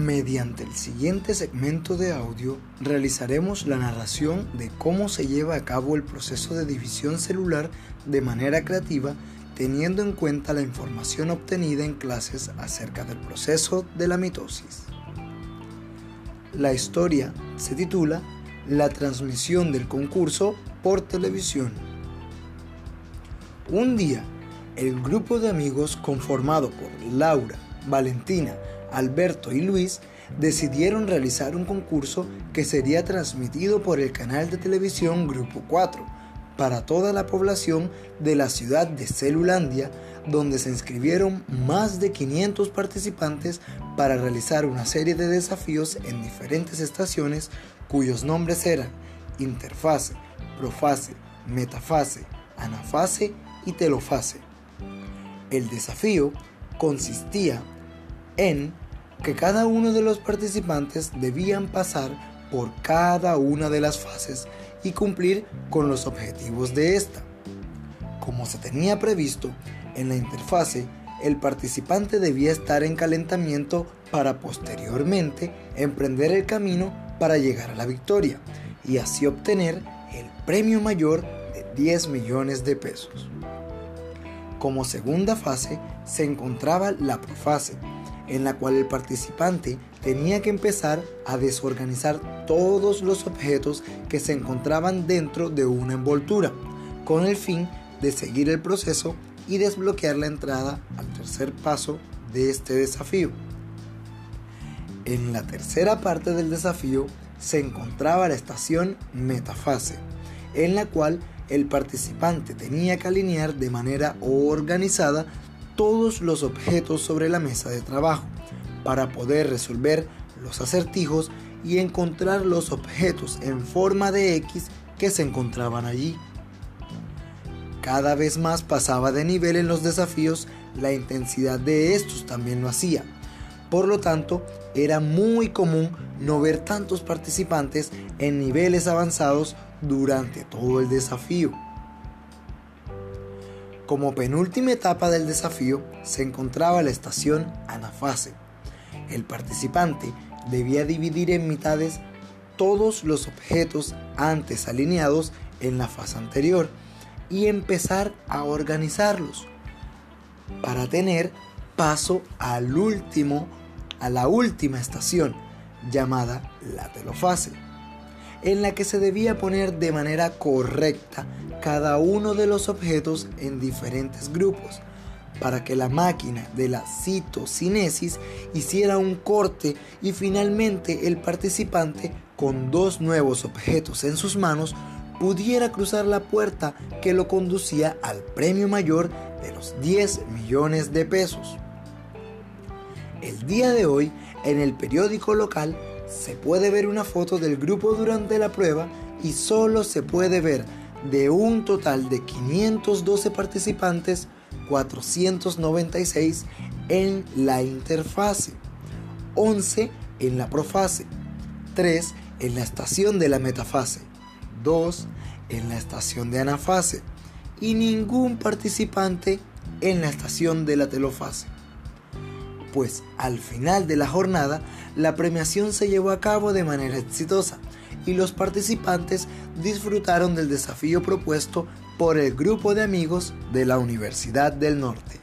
Mediante el siguiente segmento de audio realizaremos la narración de cómo se lleva a cabo el proceso de división celular de manera creativa teniendo en cuenta la información obtenida en clases acerca del proceso de la mitosis. La historia se titula La transmisión del concurso por televisión. Un día, el grupo de amigos conformado por Laura, Valentina, Alberto y Luis decidieron realizar un concurso que sería transmitido por el canal de televisión Grupo 4 para toda la población de la ciudad de Celulandia, donde se inscribieron más de 500 participantes para realizar una serie de desafíos en diferentes estaciones cuyos nombres eran interfase, profase, metafase, anafase y telofase. El desafío consistía en que cada uno de los participantes debían pasar por cada una de las fases y cumplir con los objetivos de esta. Como se tenía previsto, en la interfase el participante debía estar en calentamiento para posteriormente emprender el camino para llegar a la victoria y así obtener el premio mayor de 10 millones de pesos. Como segunda fase se encontraba la profase, en la cual el participante tenía que empezar a desorganizar todos los objetos que se encontraban dentro de una envoltura, con el fin de seguir el proceso y desbloquear la entrada al tercer paso de este desafío. En la tercera parte del desafío se encontraba la estación metafase, en la cual el participante tenía que alinear de manera organizada todos los objetos sobre la mesa de trabajo para poder resolver los acertijos y encontrar los objetos en forma de X que se encontraban allí. Cada vez más pasaba de nivel en los desafíos, la intensidad de estos también lo hacía. Por lo tanto, era muy común no ver tantos participantes en niveles avanzados durante todo el desafío. Como penúltima etapa del desafío se encontraba la estación anafase. El participante debía dividir en mitades todos los objetos antes alineados en la fase anterior y empezar a organizarlos para tener paso al último a la última estación llamada la telofase en la que se debía poner de manera correcta cada uno de los objetos en diferentes grupos para que la máquina de la citocinesis hiciera un corte y finalmente el participante con dos nuevos objetos en sus manos pudiera cruzar la puerta que lo conducía al premio mayor de los 10 millones de pesos. El día de hoy, en el periódico local, se puede ver una foto del grupo durante la prueba y solo se puede ver de un total de 512 participantes, 496 en la interfase, 11 en la profase, 3 en la estación de la metafase, 2 en la estación de anafase y ningún participante en la estación de la telofase. Pues al final de la jornada la premiación se llevó a cabo de manera exitosa y los participantes disfrutaron del desafío propuesto por el grupo de amigos de la Universidad del Norte.